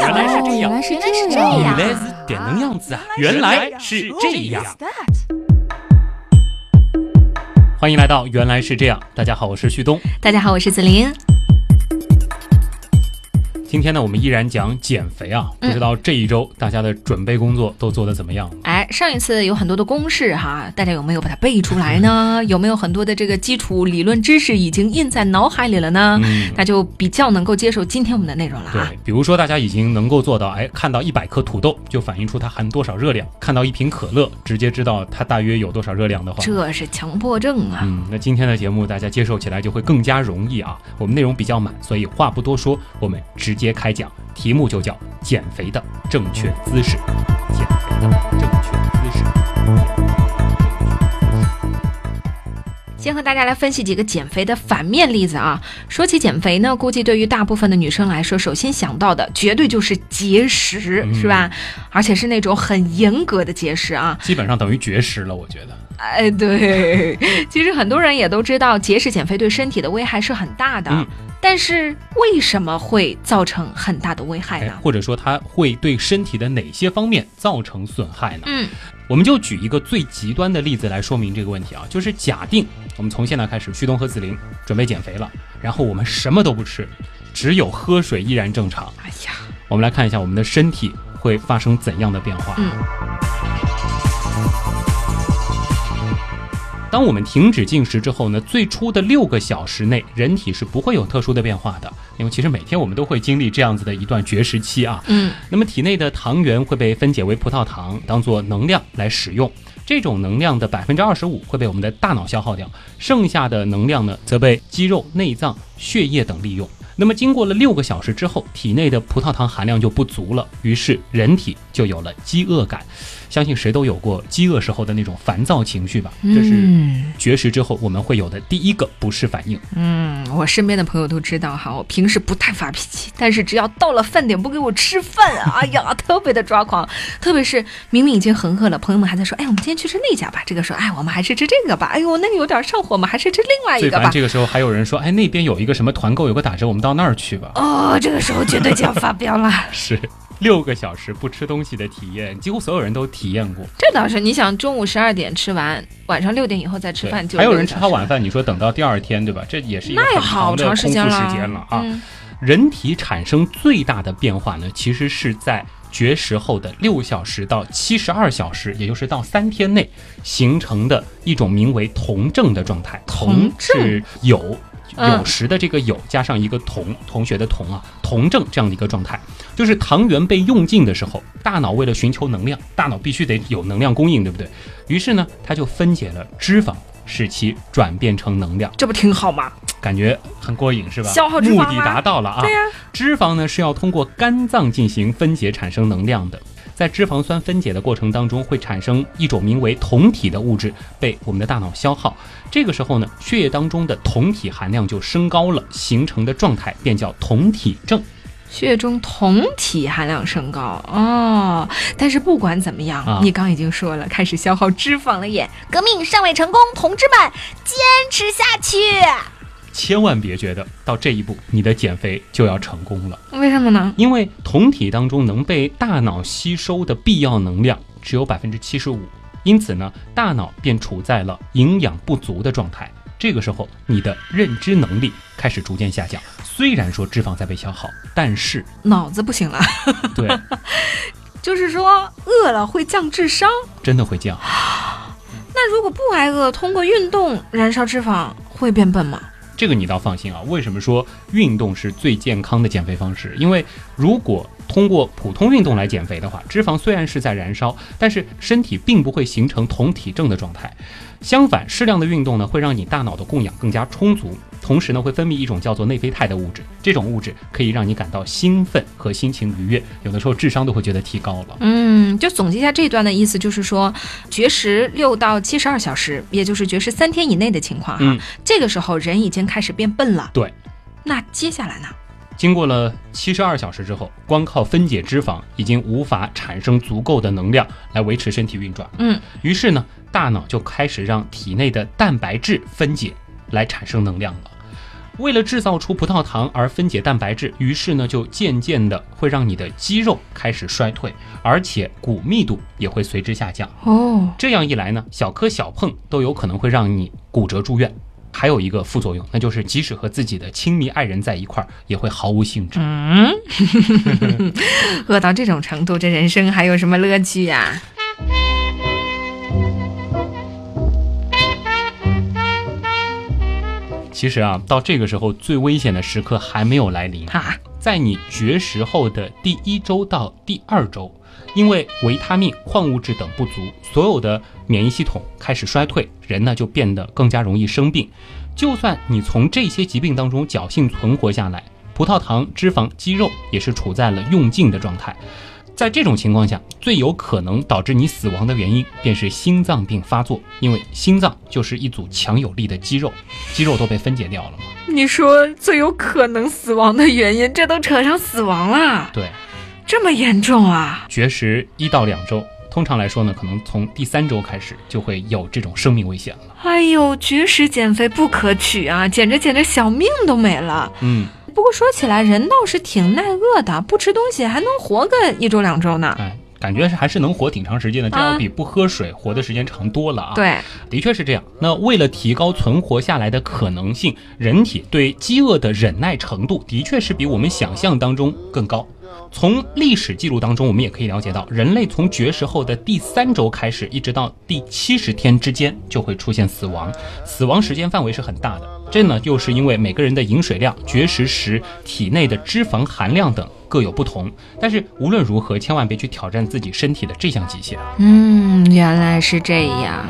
原来是这样，原来是原来是这样，原来是点能样子啊！原来是这样。欢迎来到原来是这样。大家好，我是旭东。大家好，我是子琳。今天呢，我们依然讲减肥啊。不知道这一周大家的准备工作都做得怎么样？哎，上一次有很多的公式哈，大家有没有把它背出来呢？有没有很多的这个基础理论知识已经印在脑海里了呢？嗯，那就比较能够接受今天我们的内容了啊。对，比如说大家已经能够做到，哎，看到一百克土豆就反映出它含多少热量，看到一瓶可乐直接知道它大约有多少热量的话，这是强迫症啊！嗯，那今天的节目大家接受起来就会更加容易啊。我们内容比较满，所以话不多说，我们直接开讲，题目就叫减肥的正确姿势。减肥的正确姿势。先和大家来分析几个减肥的反面例子啊。说起减肥呢，估计对于大部分的女生来说，首先想到的绝对就是节食，嗯是吧？而且是那种很严格的节食啊。基本上等于绝食了，我觉得。哎，对，其实很多人也都知道，节食减肥对身体的危害是很大的。嗯但是为什么会造成很大的危害哎呢，？或者说它会对身体的哪些方面造成损害呢？嗯，我们就举一个最极端的例子来说明这个问题啊，就是假定我们从现在开始，旭东和子林准备减肥了，然后我们什么都不吃，只有喝水依然正常。哎呀，我们来看一下我们的身体会发生怎样的变化。嗯当我们停止进食之后呢，最初的六个小时内，人体是不会有特殊的变化的，因为其实每天我们都会经历这样子的一段绝食期啊。嗯，那么体内的糖原会被分解为葡萄糖，当做能量来使用。这种能量的百分之二十五会被我们的大脑消耗掉，剩下的能量呢，则被肌肉、内脏、血液等利用。那么经过了六个小时之后，体内的葡萄糖含量就不足了，于是人体就有了饥饿感。相信谁都有过饥饿时候的那种烦躁情绪吧？这是嗯绝食之后我们会有的第一个不适反应。嗯，我身边的朋友都知道哈，我平时不太发脾气，但是只要到了饭点不给我吃饭，哎呀，特别的抓狂。特别是明明已经很饿了，朋友们还在说，哎，我们今天去吃那家吧。这个说，哎，我们还是吃这个吧。哎呦，那个有点上火，我们还是吃另外一个吧。最烦这个时候还有人说，哎，那边有一个什么团购有个打折，我们到那儿去吧。哦，这个时候绝对就要发飙了。是六个小时不吃东西的体验，几乎所有人都体验过。这倒是，你想中午十二点吃完，晚上六点以后再吃饭就还有人吃好晚饭，你说等到第二天，对吧？这也是一个那也很长的好长时空腹间了时间了啊。嗯人体产生最大的变化呢，其实是在绝食后的六小时到七十二小时，也就是到三天内形成的一种名为酮症的状态。酮症是有。嗯有时的这个有加上一个同同学的同啊，同症这样的一个状态，就是糖原被用尽的时候，大脑为了寻求能量，大脑必须得有能量供应，对不对？于是呢，它就分解了脂肪，使其转变成能量。这不挺好吗？感觉很过瘾是吧？消耗脂肪啊目的达到了啊！对呀脂肪呢是要通过肝脏进行分解产生能量的，在脂肪酸分解的过程当中，会产生一种名为酮体的物质被我们的大脑消耗。这个时候呢，血液当中的酮体含量就升高了，形成的状态便叫酮体症。血液中酮体含量升高哦，但是不管怎么样，啊你刚已经说了，开始消耗脂肪了耶，革命尚未成功，同志们坚持下去。千万别觉得到这一步你的减肥就要成功了，为什么呢？因为酮体当中能被大脑吸收的必要能量只有百分之七十五，因此呢，大脑便处在了营养不足的状态。这个时候，你的认知能力开始逐渐下降。虽然说脂肪在被消耗，但是脑子不行了，对，就是说饿了会降智商。真的会降。那如果不挨饿，通过运动燃烧脂肪会变笨吗？这个你倒放心啊。为什么说运动是最健康的减肥方式？因为如果通过普通运动来减肥的话，脂肪虽然是在燃烧，但是身体并不会形成酮体症的状态。相反，适量的运动呢，会让你大脑的供氧更加充足，同时呢，会分泌一种叫做内啡肽的物质。这种物质可以让你感到兴奋和心情愉悦，有的时候智商都会觉得提高了。嗯，就总结一下这段的意思，就是说，绝食六到七十二小时，也就是绝食三天以内的情况哈，嗯这个时候人已经开始变笨了。对，那接下来呢？经过了七十二小时之后，光靠分解脂肪已经无法产生足够的能量来维持身体运转。嗯，于是呢，大脑就开始让体内的蛋白质分解来产生能量了。为了制造出葡萄糖而分解蛋白质，于是呢就渐渐的会让你的肌肉开始衰退，而且骨密度也会随之下降。哦，这样一来呢，小磕小碰都有可能会让你骨折住院。还有一个副作用，那就是即使和自己的亲密爱人在一块儿，也会毫无兴致。嗯，饿到这种程度，这人生还有什么乐趣呀、其实啊，到这个时候最危险的时刻还没有来临。啊？在你绝食后的第一周到第二周，因为维他命、矿物质等不足，所有的免疫系统开始衰退，人呢就变得更加容易生病。就算你从这些疾病当中侥幸存活下来，葡萄糖、脂肪、肌肉也是处在了用尽的状态。在这种情况下，最有可能导致你死亡的原因便是心脏病发作，因为心脏就是一组强有力的肌肉，肌肉都被分解掉了嘛。你说最有可能死亡的原因，这都扯上死亡了，对，这么严重啊？绝食一到两周，通常来说呢，可能从第三周开始就会有这种生命危险了。哎呦，绝食减肥不可取啊，减着减着小命都没了。嗯，不过说起来，人倒是挺耐饿的，不吃东西还能活个一周两周呢。哎，感觉是还是能活挺长时间的，这啊要比不喝水活的时间长多了啊。，对，的确是这样。那为了提高存活下来的可能性，人体对饥饿的忍耐程度的确是比我们想象当中更高。从历史记录当中，我们也可以了解到，人类从绝食后的第三周开始，一直到第七十天之间就会出现死亡，死亡时间范围是很大的。这呢，又是因为每个人的饮水量、绝食时体内的脂肪含量等各有不同。但是无论如何，千万别去挑战自己身体的这项极限。嗯，原来是这样。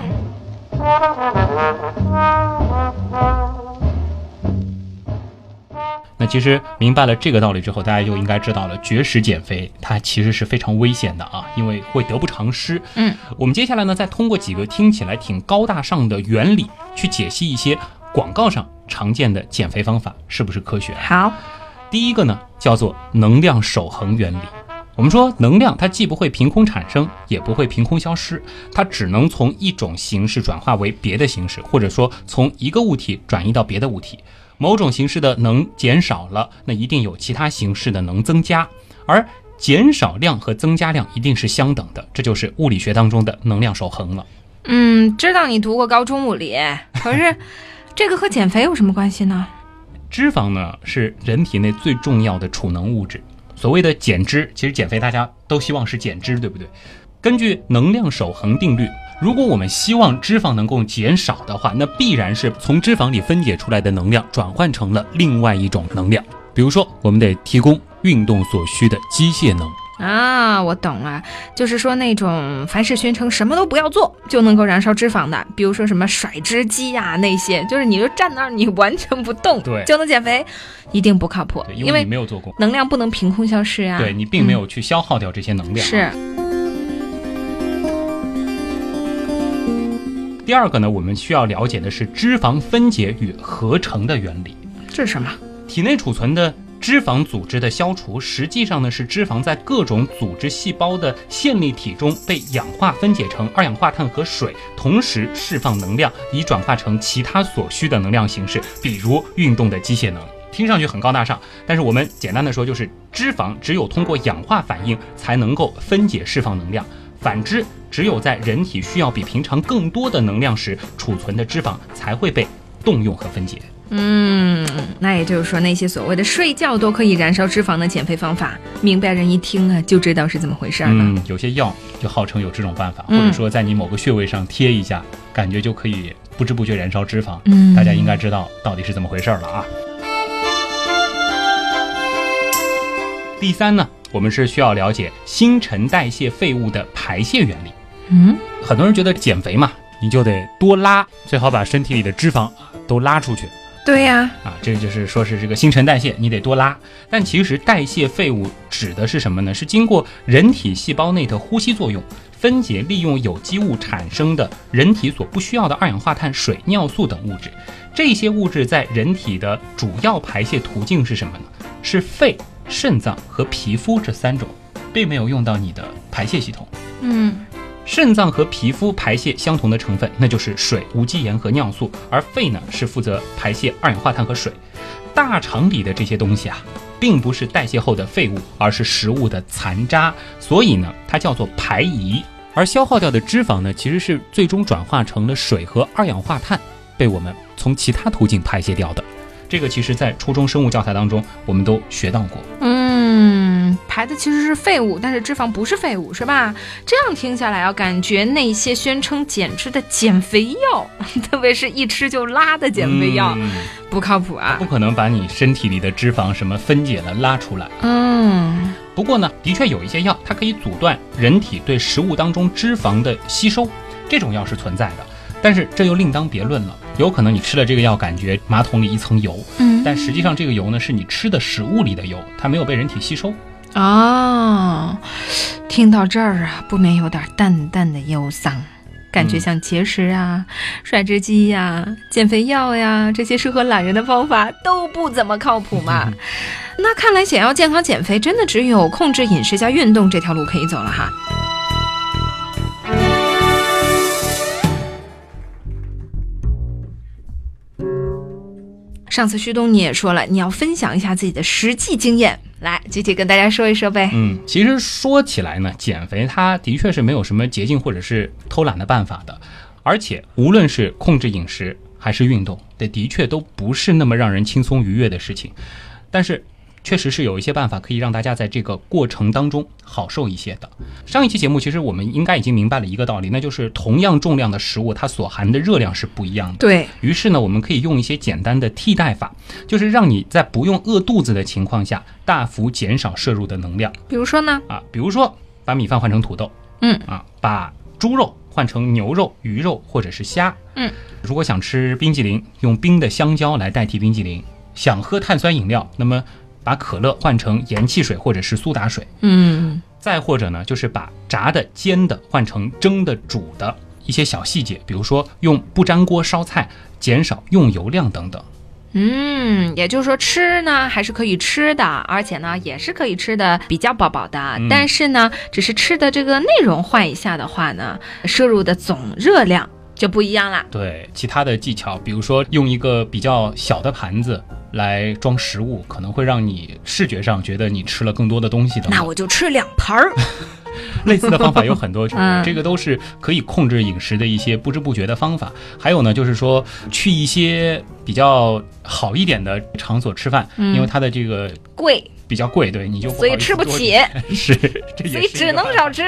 那其实明白了这个道理之后，大家就应该知道了，绝食减肥它其实是非常危险的啊，因为会得不偿失。嗯，我们接下来呢，再通过几个听起来挺高大上的原理，去解析一些广告上常见的减肥方法是不是科学啊。好，第一个呢，叫做能量守恒原理。我们说，能量它既不会凭空产生，也不会凭空消失，它只能从一种形式转化为别的形式，或者说从一个物体转移到别的物体。某种形式的能减少了，那一定有其他形式的能增加，而减少量和增加量一定是相等的，这就是物理学当中的能量守恒了。嗯，知道你读过高中物理，可是这个和减肥有什么关系呢？脂肪呢是人体内最重要的储能物质。所谓的减脂，其实减肥大家都希望是减脂，对不对？根据能量守恒定律，如果我们希望脂肪能够减少的话，那必然是从脂肪里分解出来的能量转换成了另外一种能量。比如说，我们得提供运动所需的机械能。啊，我懂了，就是说那种凡是宣称什么都不要做就能够燃烧脂肪的，比如说什么甩脂机呀、那些，就是你就站那儿你完全不动，对就能减肥，一定不靠谱对，，因因为你没有做过，能量不能凭空消失啊。对你并没有去消耗掉这些能量。是。第二个呢，我们需要了解的是脂肪分解与合成的原理。这是什么？体内储存的脂肪组织的消除，实际上呢是脂肪在各种组织细胞的线粒体中被氧化分解成二氧化碳和水，同时释放能量，以转化成其他所需的能量形式，比如运动的机械能。听上去很高大上，但是我们简单的说，就是脂肪只有通过氧化反应才能够分解释放能量。反之，只有在人体需要比平常更多的能量时，储存的脂肪才会被动用和分解。嗯，那也就是说，那些所谓的睡觉都可以燃烧脂肪的减肥方法，明白人一听啊就知道是怎么回事儿了。嗯，有些药就号称有这种办法，或嗯者说在你某个穴位上贴一下，感觉就可以不知不觉燃烧脂肪。嗯大家应该知道到底是怎么回事儿了啊。第三呢，我们是需要了解新陈代谢废物的排泄原理。嗯，很多人觉得减肥嘛，你就得多拉，最好把身体里的脂肪啊都拉出去。对呀、啊，这就是说是这个新陈代谢，你得多拉。但其实代谢废物指的是什么呢？是经过人体细胞内的呼吸作用，分解利用有机物产生的人体所不需要的二氧化碳、水、尿素等物质。这些物质在人体的主要排泄途径是什么呢？是肺、肾脏和皮肤这三种，并没有用到你的排泄系统。嗯，肾脏和皮肤排泄相同的成分，那就是水、无机盐和尿素，而肺呢是负责排泄二氧化碳和水。大肠里的这些东西啊，并不是代谢后的废物，而是食物的残渣，所以呢，它叫做排遗。而消耗掉的脂肪呢，其实是最终转化成了水和二氧化碳，被我们从其他途径排泄掉的。这个其实，在初中生物教材当中，我们都学到过。嗯，排的其实是废物，但是脂肪不是废物，是吧？这样听下来啊，感觉那些宣称减脂的减肥药，特别是一吃就拉的减肥药，嗯不靠谱啊不。可能把你身体里的脂肪什么分解了拉出来。嗯，不过呢，的确有一些药，它可以阻断人体对食物当中脂肪的吸收，这种药是存在的。但是这又另当别论了，有可能你吃了这个药，感觉马桶里一层油，嗯但实际上这个油呢是你吃的食物里的油，它没有被人体吸收。哦，听到这儿啊，不免有点淡淡的忧伤，感觉像节食啊、甩脂机呀、减肥药呀这些适合懒人的方法都不怎么靠谱嘛。那看来想要健康减肥，真的只有控制饮食加运动这条路可以走了哈。上次旭东你也说了，你要分享一下自己的实际经验，来具体跟大家说一说呗。嗯，其实说起来呢，减肥它的确是没有什么捷径或者是偷懒的办法的，而且无论是控制饮食还是运动，这的确都不是那么让人轻松愉悦的事情。但是，确实是有一些办法可以让大家在这个过程当中好受一些的。上一期节目其实我们应该已经明白了一个道理，那就是同样重量的食物，它所含的热量是不一样的。对，于是呢，我们可以用一些简单的替代法，就是让你在不用饿肚子的情况下，大幅减少摄入的能量比如说呢，啊。比如说，把米饭换成土豆，嗯啊，把猪肉换成牛肉、鱼肉或者是虾，嗯。如果想吃冰激凌，用冰的香蕉来代替冰激凌；想喝碳酸饮料，那么把可乐换成盐汽水或者是苏打水。嗯，再或者呢，就是把炸的、煎的换成蒸的、煮的一些小细节，比如说用不粘锅烧菜，减少用油量等等。嗯，也就是说吃呢还是可以吃的，而且呢也是可以吃的比较饱饱的，嗯但是呢，只是吃的这个内容换一下的话呢，摄入的总热量就不一样了。对其他的技巧，比如说用一个比较小的盘子来装食物，可能会让你视觉上觉得你吃了更多的东西等那。我就吃两盘儿。类似的方法有很多种，嗯这个都是可以控制饮食的一些不知不觉的方法。还有呢，就是说去一些比较好一点的场所吃饭，嗯因为它的这个贵，比较贵，对你就所以吃不起，是，所以只能少吃。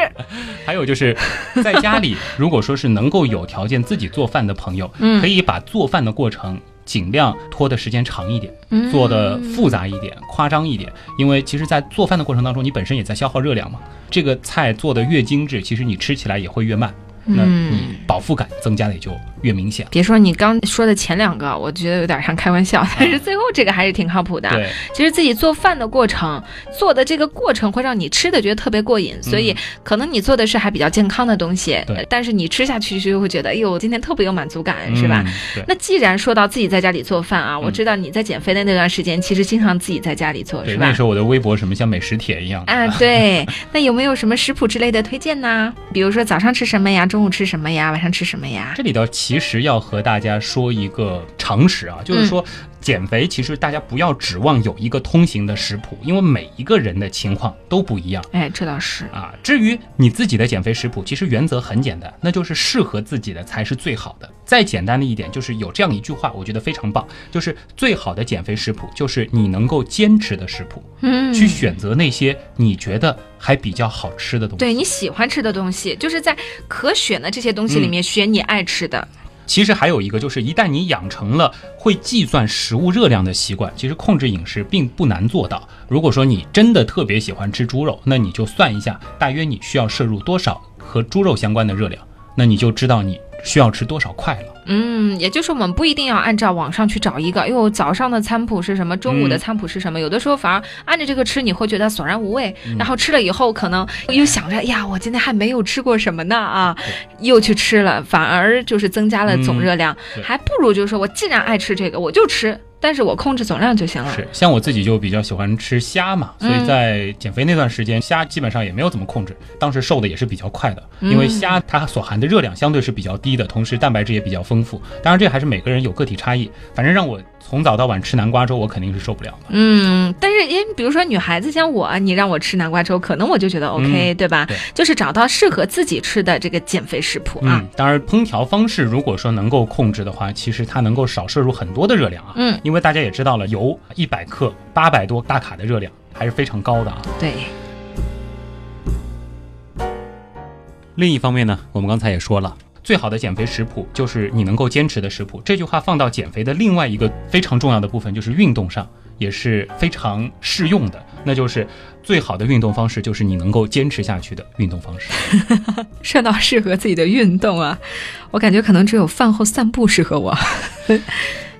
还有就是，在家里，如果说是能够有条件自己做饭的朋友，嗯可以把做饭的过程尽量拖的时间长一点，嗯做的复杂一点、夸张一点，因为其实，在做饭的过程当中，你本身也在消耗热量嘛。这个菜做的越精致，其实你吃起来也会越慢，那嗯你饱腹感增加的也就越明显。别说你刚说的前两个，我觉得有点像开玩笑，但是最后这个还是挺靠谱的。对，其实自己做饭的过程，做的这个过程会让你吃的觉得特别过瘾，所以可能你做的是还比较健康的东西，嗯对但是你吃下去就会觉得，哎呦，今天特别有满足感，是吧？那既然说到自己在家里做饭啊，嗯我知道你在减肥的那段时间，其实经常自己在家里做，对，是吧那时？候我的微博什么像美食帖一样，啊，对，那有没有什么食谱之类的推荐呢？比如说早上吃什么呀，中午吃什么呀，晚上吃什么呀？这里头其实要和大家说一个常识啊，就是说减肥其实大家不要指望有一个通行的食谱，因为每一个人的情况都不一样。哎，这倒是，啊，至于你自己的减肥食谱，其实原则很简单，那就是适合自己的才是最好的。再简单的一点，就是有这样一句话，我觉得非常棒，就是最好的减肥食谱就是你能够坚持的食谱，嗯，去选择那些你觉得还比较好吃的东西。对你喜欢吃的东西，就是在可选的这些东西里嗯面选你爱吃的。其实还有一个，就是一旦你养成了会计算食物热量的习惯，其实控制饮食并不难做到。如果说你真的特别喜欢吃猪肉，那你就算一下，大约你需要摄入多少和猪肉相关的热量，那你就知道你需要吃多少块了。嗯，也就是我们不一定要按照网上去找一个，哎呦，早上的餐谱是什么，中午的嗯餐谱是什么？有的时候反而按着这个吃，你会觉得索然无味，嗯。然后吃了以后，可能又想着，哎呀，我今天还没有吃过什么呢啊，又去吃了，反而就是增加了总热量，对。还不如就是说我既然爱吃这个，我就吃，但是我控制总量就行了。是，像我自己就比较喜欢吃虾嘛，所以嗯在减肥那段时间，虾基本上也没有怎么控制，当时瘦的也是比较快的，因为嗯虾它所含的热量相对是比较低的，同时蛋白质也比较丰富。当然这还是每个人有个体差异，反正让我从早到晚吃南瓜粥，我肯定是受不了的。嗯，但是因为比如说女孩子像我，你让我吃南瓜粥，可能我就觉得 OK，、嗯对吧？对就是找到适合自己吃的这个减肥食谱啊。嗯，当然，烹调方式如果说能够控制的话，其实它能够少摄入很多的热量啊。嗯，因为大家也知道了，油一百克八百多大卡的热量还是非常高的啊。对，另一方面呢，我们刚才也说了。最好的减肥食谱就是你能够坚持的食谱。这句话放到减肥的另外一个非常重要的部分，就是运动上也是非常适用的。那就是最好的运动方式就是你能够坚持下去的运动方式。说到适合自己的运动啊，我感觉可能只有饭后散步适合我。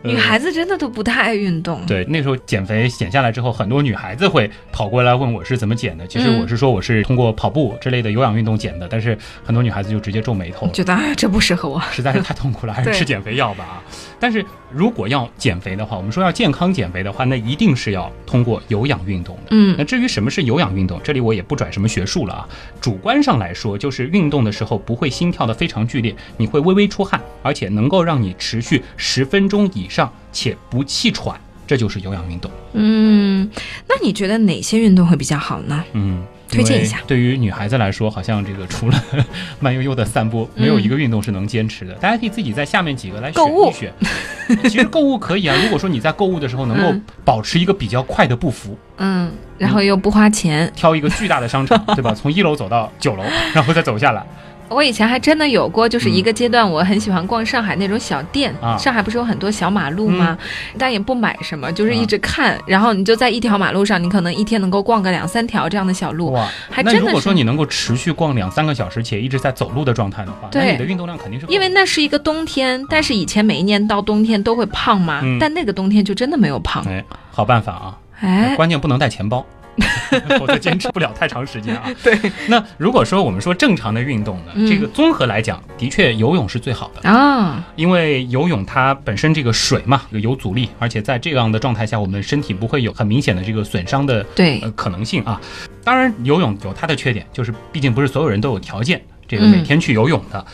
女孩子真的都不太爱运动。对，那时候减肥减下来之后，很多女孩子会跑过来问我是怎么减的。其实嗯我是说我是通过跑步之类的有氧运动减的，但是很多女孩子就直接皱眉头了。觉得啊，这不适合我。实在是太痛苦了，还是吃减肥药吧啊！但是如果要减肥的话，我们说要健康减肥的话，那一定是要通过有氧运动的。嗯那至于什么是有氧运动，这里我也不转什么学术了啊。主观上来说，就是运动的时候不会心跳的非常剧烈，你会微微出汗，而且能够让你持续十分钟以上且不气喘，这就是有氧运动。嗯，那你觉得哪些运动会比较好呢？嗯。推荐一下对于女孩子来说，好像这个除了 慢悠悠的散步，没有一个运动是能坚持的。大家可以自己在下面几个来选一选。其实购物可以啊，如果说你在购物的时候能够嗯保持一个比较快的步幅，嗯，然后又不花钱。挑一个巨大的商场，对吧？从一楼走到九楼，然后再走下来。我以前还真的有过，就是一个阶段，我很喜欢逛上海那种小店。啊上海不是有很多小马路吗？但也不买什么，就是一直看。然后你就在一条马路上，你可能一天能够逛个两三条这样的小路。哇，那还真的如果说你能够持续逛两三个小时，且一直在走路的状态的话，那对你的运动量肯定是因为那是一个冬天，但是以前每一年到冬天都会胖嘛，嗯但那个冬天就真的没有胖。哎，好办法啊，哎，关键不能带钱包。否则坚持不了太长时间啊。对那如果说我们说正常的运动呢，嗯这个综合来讲，的确游泳是最好的，啊，因为游泳它本身这个水嘛，有阻力，而且在这样的状态下，我们身体不会有很明显的这个损伤的对呃可能性啊。当然，游泳有它的缺点，就是毕竟不是所有人都有条件这个嗯每天去游泳的。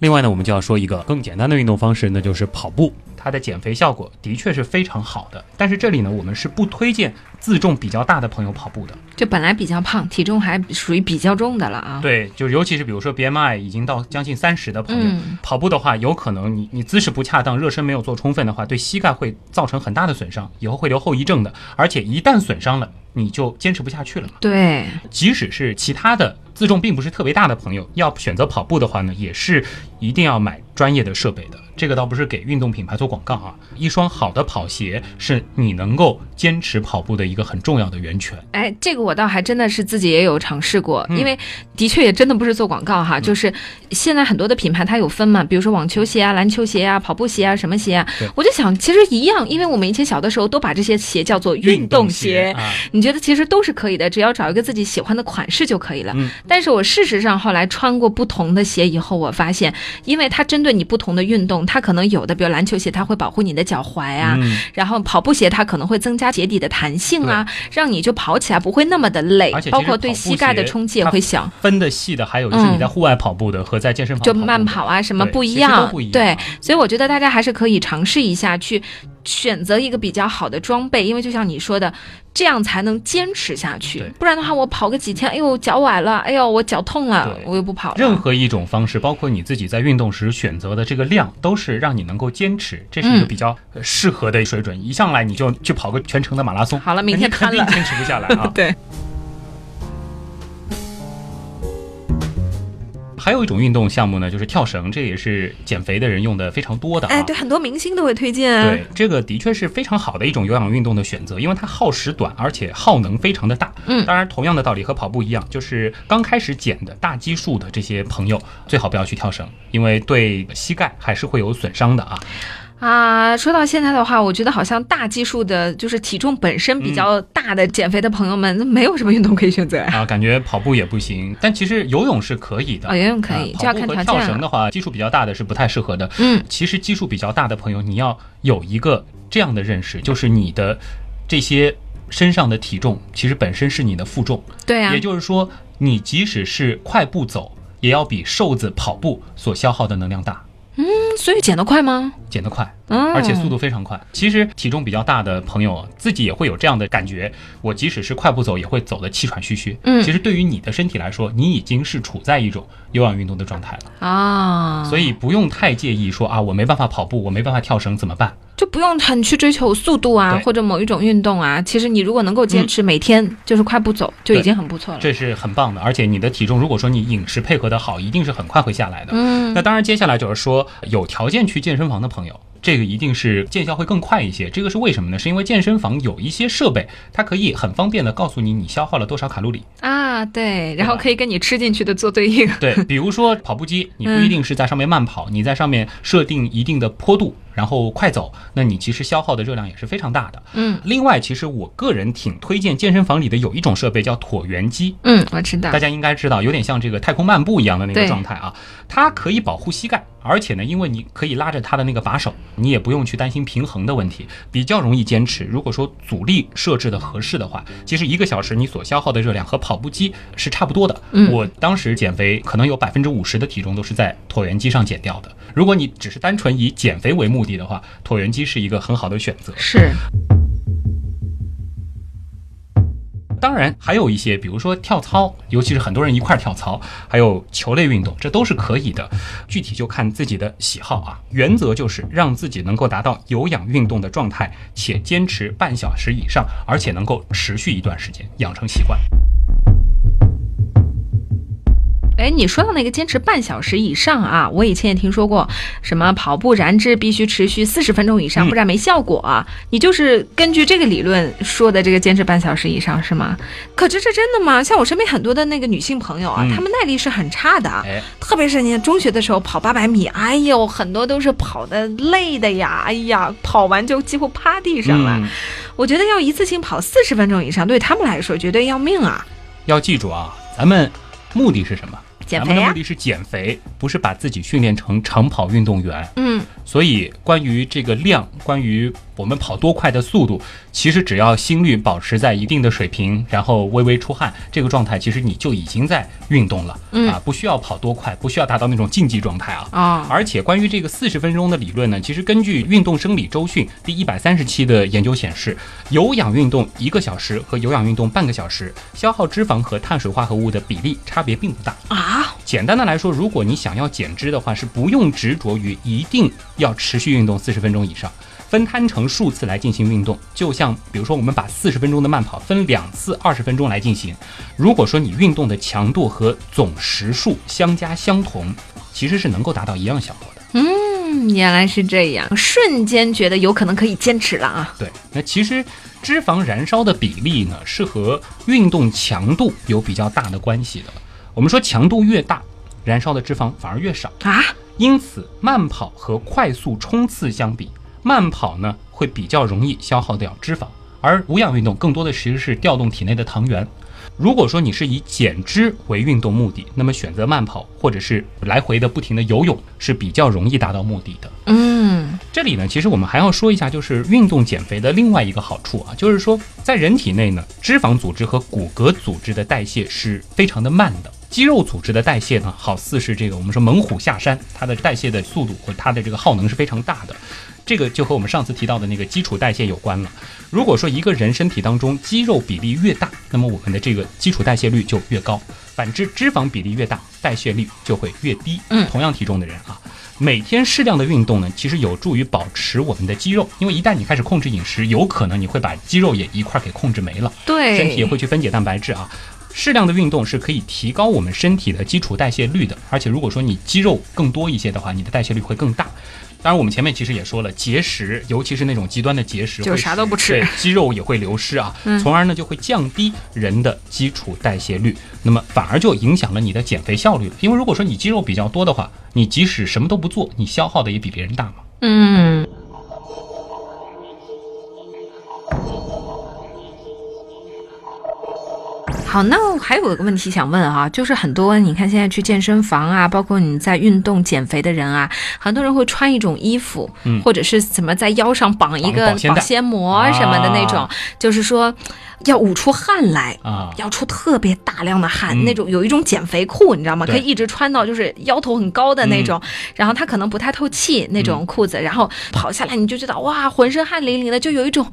另外呢，我们就要说一个更简单的运动方式，那就是跑步。它的减肥效果的确是非常好的，但是这里呢，我们是不推荐自重比较大的朋友跑步的。就本来比较胖，体重还属于比较重的了啊。对，就尤其是比如说 BMI 已经到将近三十的朋友，嗯跑步的话，有可能你你姿势不恰当，热身没有做充分的话，对膝盖会造成很大的损伤，以后会留后遗症的。而且一旦损伤了，你就坚持不下去了嘛。对，即使是其他的自重并不是特别大的朋友，要选择跑步的话呢，也是一定要买专业的设备的。这个倒不是给运动品牌做广告啊，一双好的跑鞋是你能够坚持跑步的一个很重要的源泉。哎，这个我倒还真的是自己也有尝试过，嗯因为的确也真的不是做广告哈，就是现在很多的品牌它有分嘛，比如说网球鞋啊、篮球鞋啊、跑步鞋啊、什么鞋啊，我就想其实一样，因为我们以前小的时候都把这些鞋叫做运动鞋。啊，你觉得其实都是可以的，只要找一个自己喜欢的款式就可以了。嗯但是我事实上后来穿过不同的鞋以后，我发现，因为它针对你不同的运动，它可能有的，比如篮球鞋，它会保护你的脚踝啊，嗯。然后跑步鞋它可能会增加鞋底的弹性啊，让你就跑起来不会那么的累包括对膝盖的冲击也会小。分的细的还有就是你在户外跑步的和在健身房就慢跑啊，什么不一样对啊，所以我觉得大家还是可以尝试一下，去选择一个比较好的装备，因为就像你说的，这样才能坚持下去。不然的话，我跑个几天，哎呦脚崴了，哎呦我脚痛了，我又不跑了。任何一种方式，包括你自己在运动时选择的这个量，都是让你能够坚持，这是一个嗯比较呃适合的水准。一上来你就去跑个全程的马拉松，好了，明天你肯瘫了。。定坚持不下来啊 对，还有一种运动项目呢，就是跳绳，这也是减肥的人用的非常多的啊。哎，对，很多明星都会推荐。对，这个的确是非常好的一种有氧运动的选择，因为它耗时短，而且耗能非常的大。嗯当然，同样的道理和跑步一样，就是刚开始减的大基数的这些朋友，最好不要去跳绳，因为对膝盖还是会有损伤的啊。啊，说到现在的话，我觉得好像大基数的，就是体重本身比较大的减肥的朋友们，那没有什么运动可以选择呀。啊，感觉跑步也不行，但其实游泳是可以的。哦游泳可以啊就要看条件了绳的话，基数比较大的是不太适合的。嗯，其实基数比较大的朋友，你要有一个这样的认识，就是你的这些身上的体重，其实本身是你的负重。对啊也，就是说，你即使是快步走，也要比瘦子跑步所消耗的能量大。所以减得快吗？减得快，嗯，而且速度非常快。其实体重比较大的朋友自己也会有这样的感觉，我即使是快步走，也会走得气喘吁吁。嗯其实对于你的身体来说，你已经是处在一种有氧运动的状态了，啊，所以不用太介意说啊，我没办法跑步，我没办法跳绳怎么办？就不用很去追求速度啊，或者某一种运动啊。其实你如果能够坚持每天就是快步走，就已经很不错了。这是很棒的。而且你的体重，如果说你饮食配合的好，一定是很快会下来的。嗯那当然，接下来就是说，有条件去健身房的朋友，这个一定是见效会更快一些。这个是为什么呢？是因为健身房有一些设备，它可以很方便的告诉你你消耗了多少卡路里。啊，对，然后可以跟你吃进去的做对应。对，比如说跑步机，你不一定是在上面慢跑，你在上面设定一定的坡度，然后快走，那你其实消耗的热量也是非常大的。嗯另外，其实我个人挺推荐健身房里的有一种设备叫椭圆机，嗯，我知道大。家应该知道，有点像这个太空漫步一样的那个状态啊。它可以保护膝盖，而且呢，因为你可以拉着它的那个把手，你也不用去担心平衡的问题，比较容易坚持。如果说阻力设置的合适的话，其实一个小时你所消耗的热量和跑步机是差不多的。嗯我当时减肥可能有百分之五十的体重都是在椭圆机上减掉的。如果你只是单纯以减肥为目的的话，椭圆机是一个很好的选择。是，当然，还有一些，比如说跳操，尤其是很多人一块儿跳操，还有球类运动，这都是可以的。具体就看自己的喜好啊。原则就是让自己能够达到有氧运动的状态，且坚持半小时以上，而且能够持续一段时间，养成习惯。哎，你说到那个坚持半小时以上啊，我以前也听说过，什么跑步燃脂必须持续四十分钟以上，嗯不然没效果啊。你就是根据这个理论说的这个坚持半小时以上是吗？可这是真的吗？像我身边很多的那个女性朋友啊，嗯她们耐力是很差的特别是你中学的时候跑八百米，哎呦，很多都是跑的累的呀，哎呀，跑完就几乎趴地上了。嗯，我觉得要一次性跑四十分钟以上，对他们来说绝对要命啊！要记住啊，咱们目的是什么？减肥啊咱们的目，的是减肥，不是把自己训练成长跑运动员。嗯，所以，关于这个量，关于我们跑多快的速度，其实只要心率保持在一定的水平，然后微微出汗，这个状态其实你就已经在运动了、嗯啊，不需要跑多快，不需要达到那种竞技状态啊。哦，而且关于这个四十分钟的理论呢，其实根据《运动生理周讯》第一百三十期的研究显示，有氧运动一个小时和有氧运动半个小时，消耗脂肪和碳水化合物的比例差别并不大。啊，简单的来说，如果你想要减脂的话，是不用执着于一定要持续运动四十分钟以上，分摊成数次来进行运动。就像比如说，我们把四十分钟的慢跑分两次二十分钟来进行。如果说你运动的强度和总时数相加相同，其实是能够达到一样效果的。嗯，原来是这样，瞬间觉得有可能可以坚持了啊！对，那其实脂肪燃烧的比例呢，是和运动强度有比较大的关系的。我们说强度越大，燃烧的脂肪反而越少。啊，因此，慢跑和快速冲刺相比，慢跑呢会比较容易消耗掉脂肪，而无氧运动更多的其实是调动体内的糖原。如果说你是以减脂为运动目的，那么选择慢跑或者是来回的不停的游泳是比较容易达到目的的。嗯，这里呢，其实我们还要说一下，就是运动减肥的另外一个好处啊，就是说在人体内呢，脂肪组织和骨骼组织的代谢是非常的慢的。肌肉组织的代谢呢，好似是这个我们说猛虎下山，它的代谢的速度和它的这个耗能是非常大的。这个就和我们上次提到的那个基础代谢有关了。如果说一个人身体当中肌肉比例越大，那么我们的这个基础代谢率就越高；反之，脂肪比例越大，代谢率就会越低。嗯同样体重的人啊，每天适量的运动呢，其实有助于保持我们的肌肉，因为一旦你开始控制饮食，有可能你会把肌肉也一块儿给控制没了，对，身体也会去分解蛋白质啊。适量的运动是可以提高我们身体的基础代谢率的，而且如果说你肌肉更多一些的话，你的代谢率会更大。当然，我们前面其实也说了，节食，尤其是那种极端的节食，就啥都不吃对肌肉也会流失啊，嗯从而呢就会降低人的基础代谢率，那么反而就影响了你的减肥效率了。因为如果说你肌肉比较多的话，你即使什么都不做，你消耗的也比别人大嘛。嗯，好好，那我还有一个问题想问啊，就是很多你看现在去健身房啊，包括你在运动减肥的人啊，很多人会穿一种衣服，嗯或者是怎么在腰上绑一个保鲜膜什么的那种，啊就是说要捂出汗来。啊，要出特别大量的汗，嗯那种有一种减肥裤，你知道吗？对可以一直穿到就是腰头很高的那种，然后它可能不太透气那种裤子，然后跑下来你就觉得哇，浑身汗淋淋的，就有一种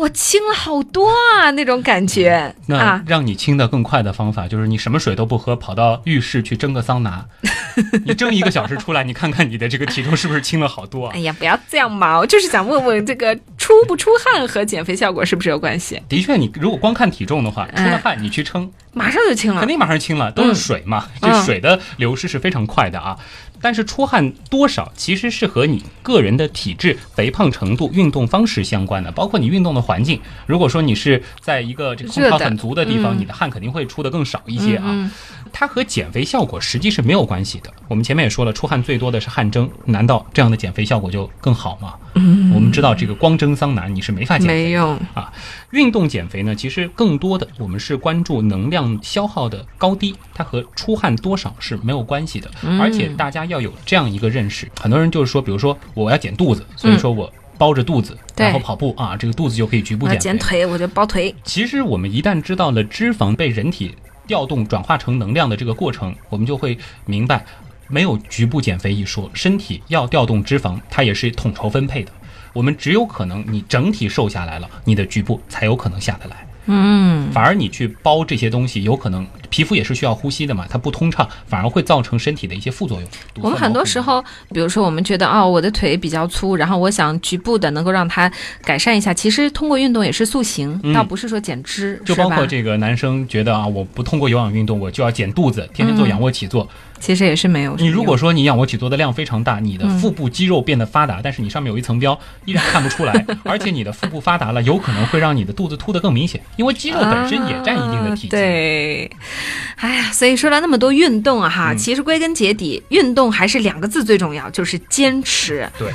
我轻了好多啊那种感觉那啊。让你轻的更快的方法就是你什么水都不喝，跑到浴室去蒸个桑拿，你蒸一个小时出来，你看看你的这个体重是不是轻了好多啊哎？呀，不要这样嘛！我就是想问问，这个出不出汗和减肥效果是不是有关系？的确，你如果光看体重的话，出了汗你去称，马上就轻了肯。定马上轻了，都是水嘛，嗯这水的流失是非常快的啊。但是出汗多少其实是和你个人的体质、肥胖程度、运动方式相关的，包括你运动的环境。如果说你是在一个这个空调很足的地方，嗯你的汗肯定会出的更少一些啊。嗯它和减肥效果实际是没有关系的。我们前面也说了，出汗最多的是汗蒸，难道这样的减肥效果就更好吗？我们知道这个光蒸桑拿你是没法减肥的。没用。运动减肥呢，其实更多的我们是关注能量消耗的高低，它和出汗多少是没有关系的。嗯而且大家要有这样一个认识，很多人就是说，比如说我要减肚子，所以说我包着肚子，然后跑步啊，这个肚子就可以局部减肥。减腿，我就包腿。其实我们一旦知道了脂肪被人体调动转化成能量的这个过程，我们就会明白，没有局部减肥一说，身体要调动脂肪，它也是统筹分配的。我们只有可能你整体瘦下来了，你的局部才有可能下得来。嗯，反而你去包这些东西，有可能皮肤也是需要呼吸的嘛，它不通畅，反而会造成身体的一些副作用。我们很多时候，比如说我们觉得哦，我的腿比较粗，然后我想局部的能够让它改善一下，其实通过运动也是塑形，嗯倒不是说减脂，就包括？这个男生觉得啊，我不通过有氧运动，我就要减肚子，天天做仰卧起坐。其实也是没有。你如果说你仰卧起坐的量非常大，你的嗯腹部肌肉变得发达，但是你上面有一层膘，依然看不出来，而且你的腹部发达了，有可能会让你的肚子凸得更明显，因为肌肉本身也占一定的体积。啊对，哎呀，所以说了那么多运动啊哈，嗯其实归根结底，运动还是两个字最重要，就是坚持。对。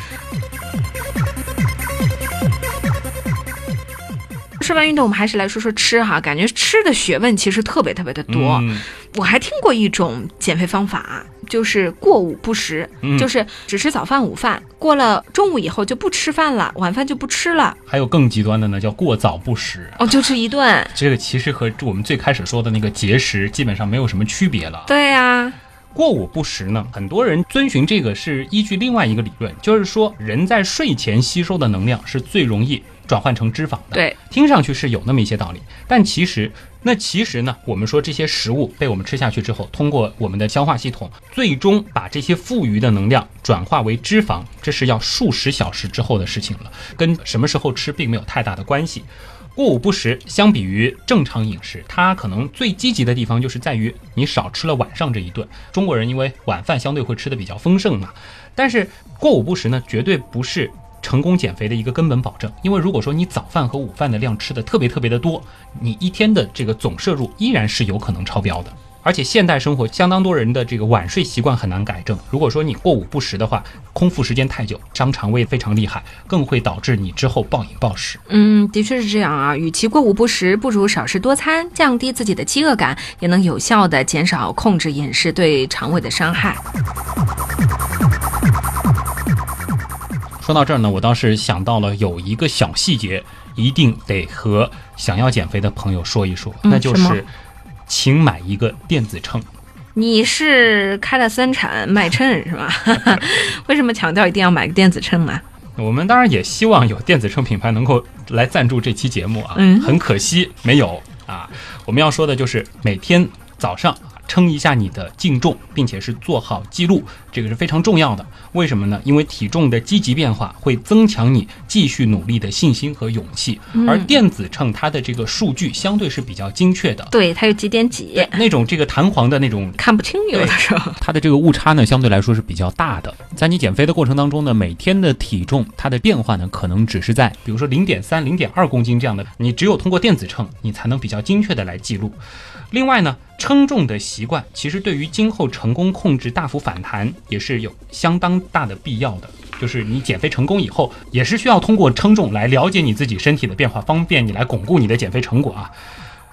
说完运动，我们还是来说说吃哈，感觉吃的学问其实特别特别的多。嗯我还听过一种减肥方法，就是过午不食，嗯就是只吃早饭、午饭，过了中午以后就不吃饭了，晚饭就不吃了，还有更极端的呢，叫过早不食。哦，就吃一顿。这个其实和我们最开始说的那个节食基本上没有什么区别了。对呀、过午不食呢，很多人遵循这个是依据另外一个理论，就是说人在睡前吸收的能量是最容易转换成脂肪的。对，听上去是有那么一些道理，但其实那其实呢，我们说这些食物被我们吃下去之后，通过我们的消化系统，最终把这些富余的能量转化为脂肪，这是要数十小时之后的事情了，跟什么时候吃并没有太大的关系。过午不食，相比于正常饮食，它可能最积极的地方就是在于你少吃了晚上这一顿。中国人因为晚饭相对会吃的比较丰盛嘛，但是过午不食呢，绝对不是成功减肥的一个根本保证。因为如果说你早饭和午饭的量吃的特别特别的多，你一天的这个总摄入依然是有可能超标的。而且现代生活相当多人的这个晚睡习惯很难改正。如果说你过午不食的话，空腹时间太久，伤肠胃非常厉害，更会导致你之后暴饮暴食。嗯，的确是这样啊。与其过午不食，不如少食多餐，降低自己的饥饿感，也能有效的减少控制饮食对肠胃的伤害。说到这儿呢，我倒是想到了有一个小细节，一定得和想要减肥的朋友说一说，嗯那就是请买一个电子秤。你是开了三产卖秤是吧？为什么强调一定要买个电子秤呢？我们当然也希望有电子秤品牌能够来赞助这期节目啊，嗯很可惜没有啊。我们要说的就是每天早上称一下你的净重，并且是做好记录，这个是非常重要的。为什么呢？因为体重的积极变化会增强你继续努力的信心和勇气，而电子秤它的这个数据相对是比较精确的。对，它有几点几，那种这个弹簧的那种看不清有的时候。它的这个误差呢，相对来说是比较大的。在你减肥的过程当中呢，每天的体重它的变化呢，可能只是在比如说零点三、零点二公斤这样的，你只有通过电子秤，你才能比较精确的来记录。另外呢，称重的习惯其实对于今后成功控制大幅反弹也是有相当大的必要的。就是你减肥成功以后，也是需要通过称重来了解你自己身体的变化，方便你来巩固你的减肥成果啊。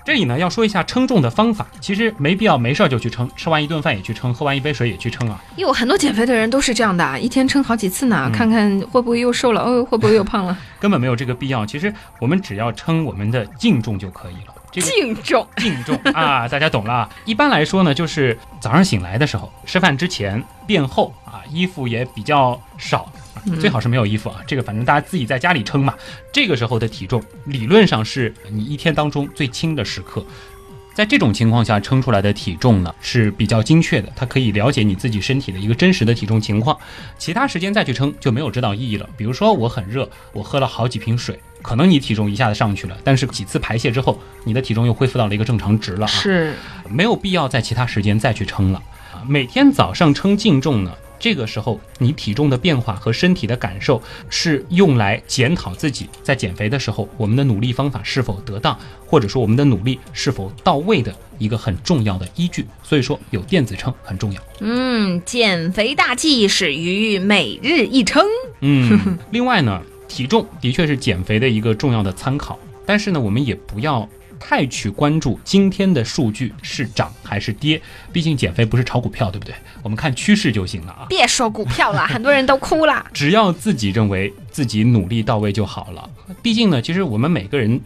这里呢要说一下称重的方法，其实没必要没事儿就去称，吃完一顿饭也去称，喝完一杯水也去称啊。有很多减肥的人都是这样的，一天称好几次呢，嗯看看会不会又瘦了，哦，会不会又胖了？根本没有这个必要。其实我们只要称我们的净重就可以了。这个净重，净重啊，大家懂了啊。一般来说呢，就是早上醒来的时候，吃饭之前便后啊，衣服也比较少。啊最好是没有衣服啊，这个反正大家自己在家里称嘛。这个时候的体重理论上是你一天当中最轻的时刻，在这种情况下称出来的体重呢是比较精确的，它可以了解你自己身体的一个真实的体重情况。其他时间再去称就没有指导意义了。比如说我很热，我喝了好几瓶水，可能你体重一下子上去了，但是几次排泄之后，你的体重又恢复到了一个正常值了啊。是没有必要在其他时间再去称了。啊，每天早上称净重呢，这个时候你体重的变化和身体的感受是用来检讨自己在减肥的时候我们的努力方法是否得当，或者说我们的努力是否到位的一个很重要的依据。所以说有电子秤很重要。嗯，减肥大计始于每日一称。嗯，另外呢，体重的确是减肥的一个重要的参考，但是呢，我们也不要太去关注今天的数据是涨还是跌，毕竟减肥不是炒股票，对不对？我们看趋势就行了啊。别说股票了，很多人都哭了。只要自己认为自己努力到位就好了。毕竟呢，其实我们每个人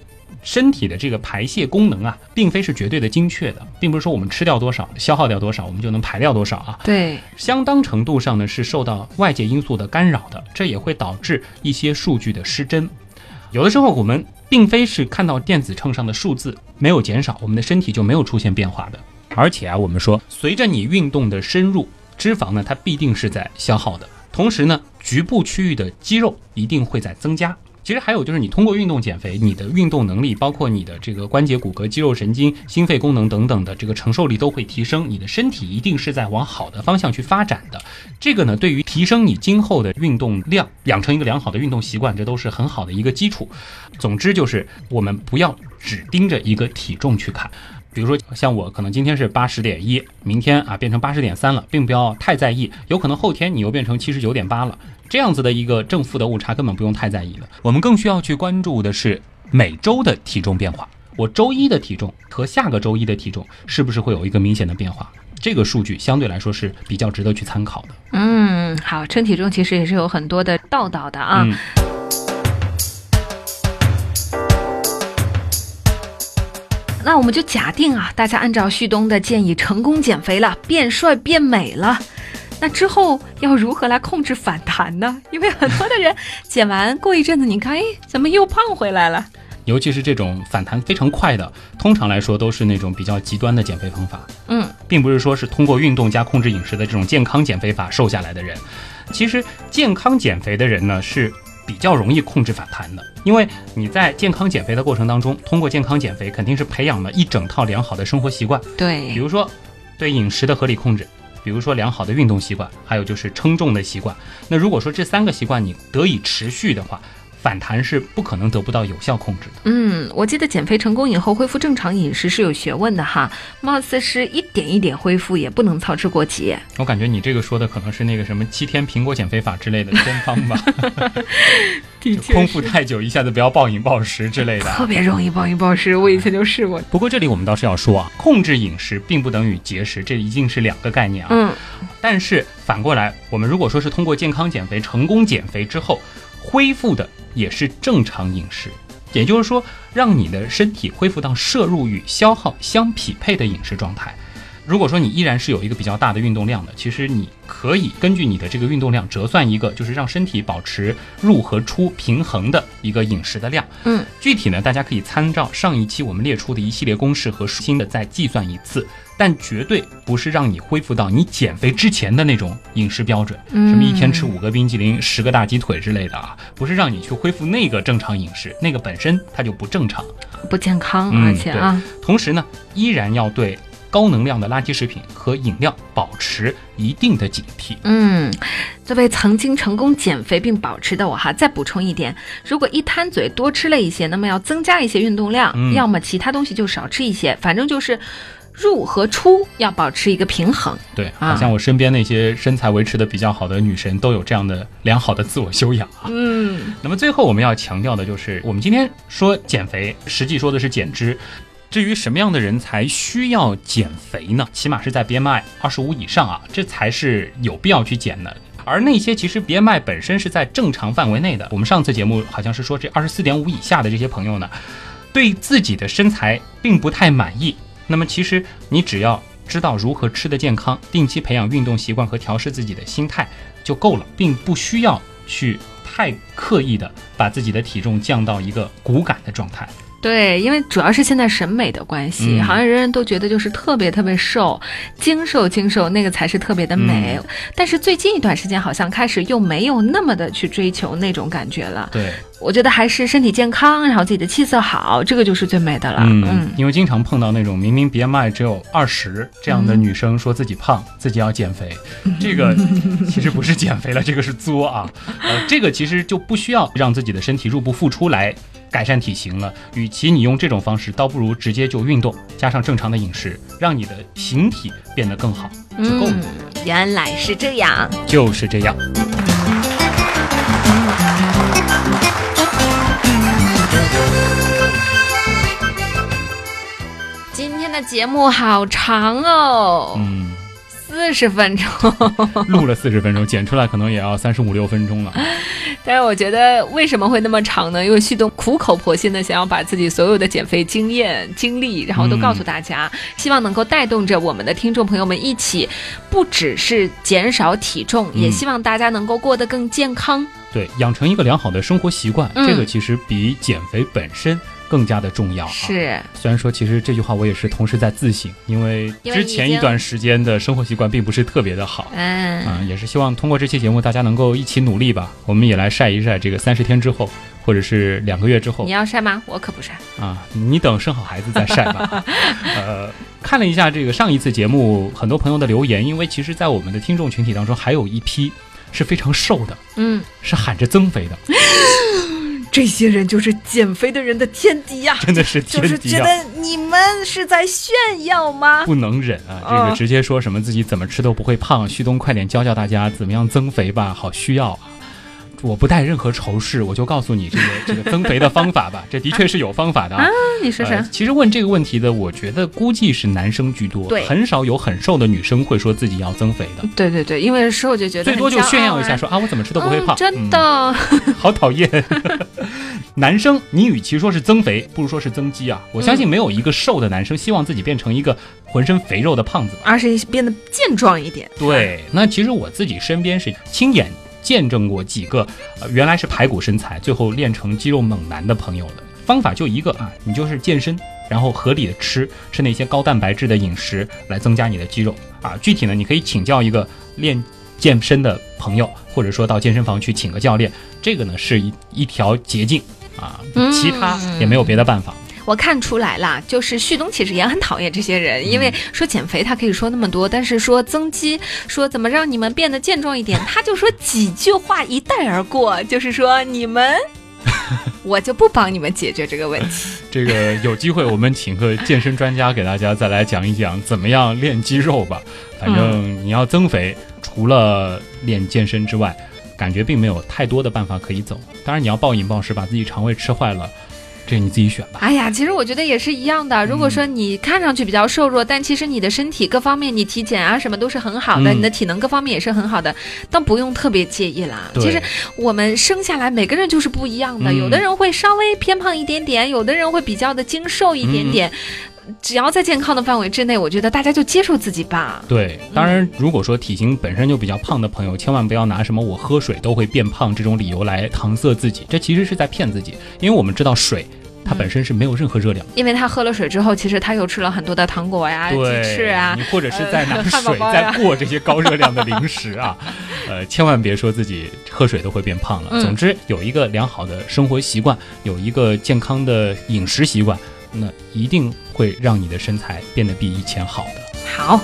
身体的这个排泄功能啊，并非是绝对的精确的，并不是说我们吃掉多少、消耗掉多少，我们就能排掉多少啊。对，相当程度上呢是受到外界因素的干扰的，这也会导致一些数据的失真。有的时候我们并非是看到电子秤上的数字没有减少，我们的身体就没有出现变化的。而且啊，我们说随着你运动的深入，脂肪呢它必定是在消耗的，同时呢局部区域的肌肉一定会在增加。其实还有就是，你通过运动减肥，你的运动能力，包括你的这个关节、骨骼、肌肉、神经、心肺功能等等的这个承受力都会提升，你的身体一定是在往好的方向去发展的。这个呢，对于提升你今后的运动量，养成一个良好的运动习惯，这都是很好的一个基础。总之就是，我们不要只盯着一个体重去看。比如说，像我可能今天是八十点一，明天啊变成八十点三了，并不要太在意，有可能后天你又变成七十九点八了，这样子的一个正负的误差根本不用太在意了。我们更需要去关注的是每周的体重变化，我周一的体重和下个周一的体重是不是会有一个明显的变化？这个数据相对来说是比较值得去参考的。嗯，好，称体重其实也是有很多的道道的啊。嗯那我们就假定啊，大家按照旭东的建议成功减肥了，变帅变美了。那之后要如何来控制反弹呢？因为很多的人减完过一阵子，你看，哎，怎么又胖回来了？尤其是这种反弹非常快的，通常来说都是那种比较极端的减肥方法。嗯，并不是说是通过运动加控制饮食的这种健康减肥法瘦下来的人。其实健康减肥的人呢是比较容易控制反弹的，因为你在健康减肥的过程当中，通过健康减肥肯定是培养了一整套良好的生活习惯，对比，如说对饮食的合理控制。比如说良好的运动习惯，还有就是称重的习惯。那如果说这三个习惯你得以持续的话，反弹是不可能得不到有效控制的。嗯，我记得减肥成功以后恢复正常饮食是有学问的哈，貌似是一点一点恢复，也不能操之过急。我感觉你这个说的可能是那个什么七天苹果减肥法之类的偏方吧，就空腹太久一下子不要暴饮暴食之类的。特别容易暴饮暴食，我以前就试过。不过这里我们倒是要说啊，控制饮食并不等于节食，这一定是两个概念啊。嗯，但是反过来，我们如果说是通过健康减肥成功减肥之后，恢复的也是正常饮食，也就是说，让你的身体恢复到摄入与消耗相匹配的饮食状态。如果说你依然是有一个比较大的运动量的，其实你可以根据你的这个运动量折算一个，就是让身体保持入和出平衡的一个饮食的量。嗯，具体呢，大家可以参照上一期我们列出的一系列公式和新的再计算一次，但绝对不是让你恢复到你减肥之前的那种饮食标准，嗯什么一天吃五个冰激凌、十个大鸡腿之类的啊，不是让你去恢复那个正常饮食，那个本身它就不正常。不健康，嗯而且啊，同时呢，依然要对高能量的垃圾食品和饮料保持一定的警惕。嗯，作为曾经成功减肥并保持的我哈，再补充一点，如果一贪嘴多吃了一些，那么要增加一些运动量，嗯要么其他东西就少吃一些，反正就是入和出要保持一个平衡。对，啊好像我身边那些身材维持的比较好的女神都有这样的良好的自我修养啊。嗯，那么最后我们要强调的就是，我们今天说减肥，实际说的是减脂。至于什么样的人才需要减肥呢？起码是在 BMI 二十五以上啊，这才是有必要去减的。而那些其实 BMI 本身是在正常范围内的，我们上次节目好像是说这二十四点五以下的这些朋友呢，对自己的身材并不太满意。那么其实你只要知道如何吃得健康，定期培养运动习惯和调试自己的心态就够了，并不需要去太刻意的把自己的体重降到一个骨感的状态。对，因为主要是现在审美的关系，嗯好像人人都觉得就是特别特别瘦，精瘦精瘦那个才是特别的美。嗯但是最近一段时间，好像开始又没有那么的去追求那种感觉了。对，我觉得还是身体健康，然后自己的气色好，这个就是最美的了。嗯，因为经常碰到那种明明 BMI 只有二十这样的女生说自己胖，自己要减肥，这个 其实不是减肥了，这个是作啊。呃，这个其实就不需要让自己的身体入不敷出来改善体型了。与其你用这种方式，倒不如直接就运动，加上正常的饮食，让你的形体变得更好就够了。嗯，原来是这样。就是这样。今天的节目好长哦，嗯，四十分钟。录了四十分钟，剪出来可能也要三十五六分钟了。但是我觉得为什么会那么长呢？因为旭东苦口婆心的想要把自己所有的减肥经验、经历，然后都告诉大家，希望能够带动着我们的听众朋友们一起，不只是减少体重，嗯也希望大家能够过得更健康。对，养成一个良好的生活习惯，嗯这个其实比减肥本身更加的重要啊。是，虽然说其实这句话我也是同时在自省，因为之前一段时间的生活习惯并不是特别的好。嗯，嗯，也是希望通过这期节目，大家能够一起努力吧。我们也来晒一晒这个三十天之后，或者是两个月之后你要晒吗？我可不晒。啊，你等生好孩子再晒吧。呃，看了一下这个上一次节目很多朋友的留言，因为其实，在我们的听众群体当中，还有一批是非常瘦的，嗯，是喊着增肥的，这些人就是减肥的人的天敌呀、真的是天敌啊！你们是在炫耀吗？不能忍啊！这个嗯直接说什么自己怎么吃都不会胖，旭东快点教教大家怎么样增肥吧，好需要啊！我不带任何仇视，我就告诉你这个 这个增肥的方法吧，这的确是有方法的啊。你说说。呃其实问这个问题的，我觉得估计是男生居多，对很少有很瘦的女生会说自己要增肥的，对对对，因为瘦就觉得最多就炫耀一下说啊我怎么吃都不会胖，嗯真的。嗯 好讨厌。男生，你与其说是增肥，不如说是增肌啊！我相信没有一个瘦的男生希望自己变成一个浑身肥肉的胖子吧。而是变得健壮一点。对，那其实我自己身边是亲眼见证过几个，呃，原来是排骨身材，最后练成肌肉猛男的朋友的。方法就一个啊，你就是健身，然后合理的吃吃那些高蛋白质的饮食来增加你的肌肉啊。具体呢，你可以请教一个练健身的朋友，或者说到健身房去请个教练，这个呢是一一条捷径啊，嗯其他也没有别的办法。我看出来了，就是旭东其实也很讨厌这些人，因为说减肥他可以说那么多，但是说增肌，说怎么让你们变得健壮一点，他就说几句话一带而过，就是说你们。我就不帮你们解决这个问题。这个有机会我们请个健身专家给大家再来讲一讲怎么样练肌肉吧。反正你要增肥，除了练健身之外，感觉并没有太多的办法可以走。当然，你要暴饮暴食，把自己肠胃吃坏了，这你自己选吧。哎呀，其实我觉得也是一样的。如果说你看上去比较瘦弱，但其实你的身体各方面，你体检啊什么都是很好的，嗯你的体能各方面也是很好的，但不用特别介意啦。其实我们生下来每个人就是不一样的，嗯有的人会稍微偏胖一点点，有的人会比较的精瘦一点点。只要在健康的范围之内，我觉得大家就接受自己吧。对，当然，如果说体型本身就比较胖的朋友，千万不要拿什么我喝水都会变胖这种理由来搪塞自己，这其实是在骗自己。因为我们知道水它本身是没有任何热量的。因为他喝了水之后，其实他又吃了很多的糖果呀、鸡，翅啊你，或者是在拿水在过这些高热量的零食啊，呃，千万别说自己喝水都会变胖了。嗯总之，有一个良好的生活习惯，有一个健康的饮食习惯，那一定会让你的身材变得比以前好的。好，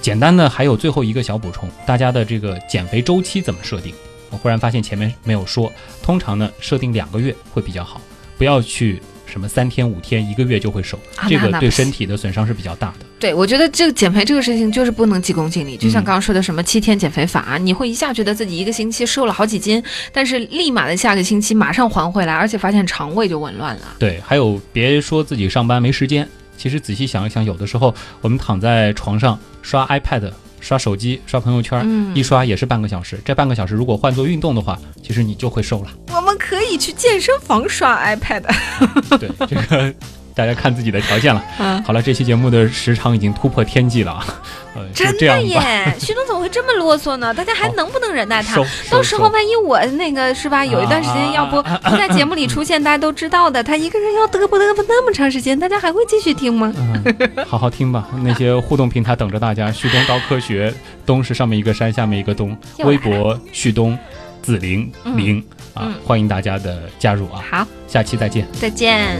简单的还有最后一个小补充，大家的这个减肥周期怎么设定？我忽然发现前面没有说，通常呢设定两个月会比较好，不要去什么三天、五天、一个月就会瘦，这个对身体的损伤是比较大的。对，我觉得这个减肥这个事情就是不能急功近利，就像嗯刚刚说的什么七天减肥法，你会一下觉得自己一个星期瘦了好几斤，但是立马的下个星期马上还回来，而且发现肠胃就紊乱了。对，还有别说自己上班没时间，其实仔细想一想，有的时候我们躺在床上刷 iPad、刷手机、刷朋友圈，嗯一刷也是半个小时。这半个小时如果换做运动的话，其实你就会瘦了。我们可以去健身房刷 iPad。对，这个大家看自己的条件了。嗯，好了，这期节目的时长已经突破天际了啊，呃，真的。耶，徐东怎么会这么啰嗦呢？大家还能不能忍耐他？到时候万一我那个是吧，有一段时间要不啊不在节目里出现，大家都知道的，他一个人要嘚啵嘚啵那么长时间，大家还会继续听吗？嗯，好好听吧。那些互动平台等着大家。旭东刀科学，东是上面一个山，下面一个东。微博旭东子玲嗯玲啊嗯，欢迎大家的加入啊。好，下期再见。再见。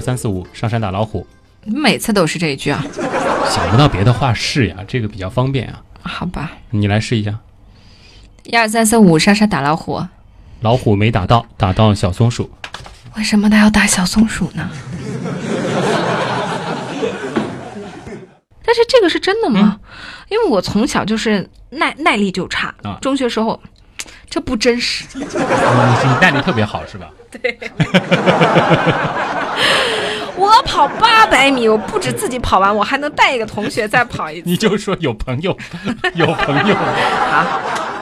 二三四五，上山打老虎。每次都是这一句啊？想不到别的话是呀，这个比较方便啊。好吧，你来试一下。一二三四五，上山打老虎。老虎没打到，打到小松鼠。为什么他要打小松鼠呢？但是这个是真的吗？因为我从小就是耐耐力就差，啊中学时候这不真实。嗯你耐力特别好是吧？我跑八百米，我不止自己跑完，我还能带一个同学再跑一次。你就说有朋友，有朋友。好，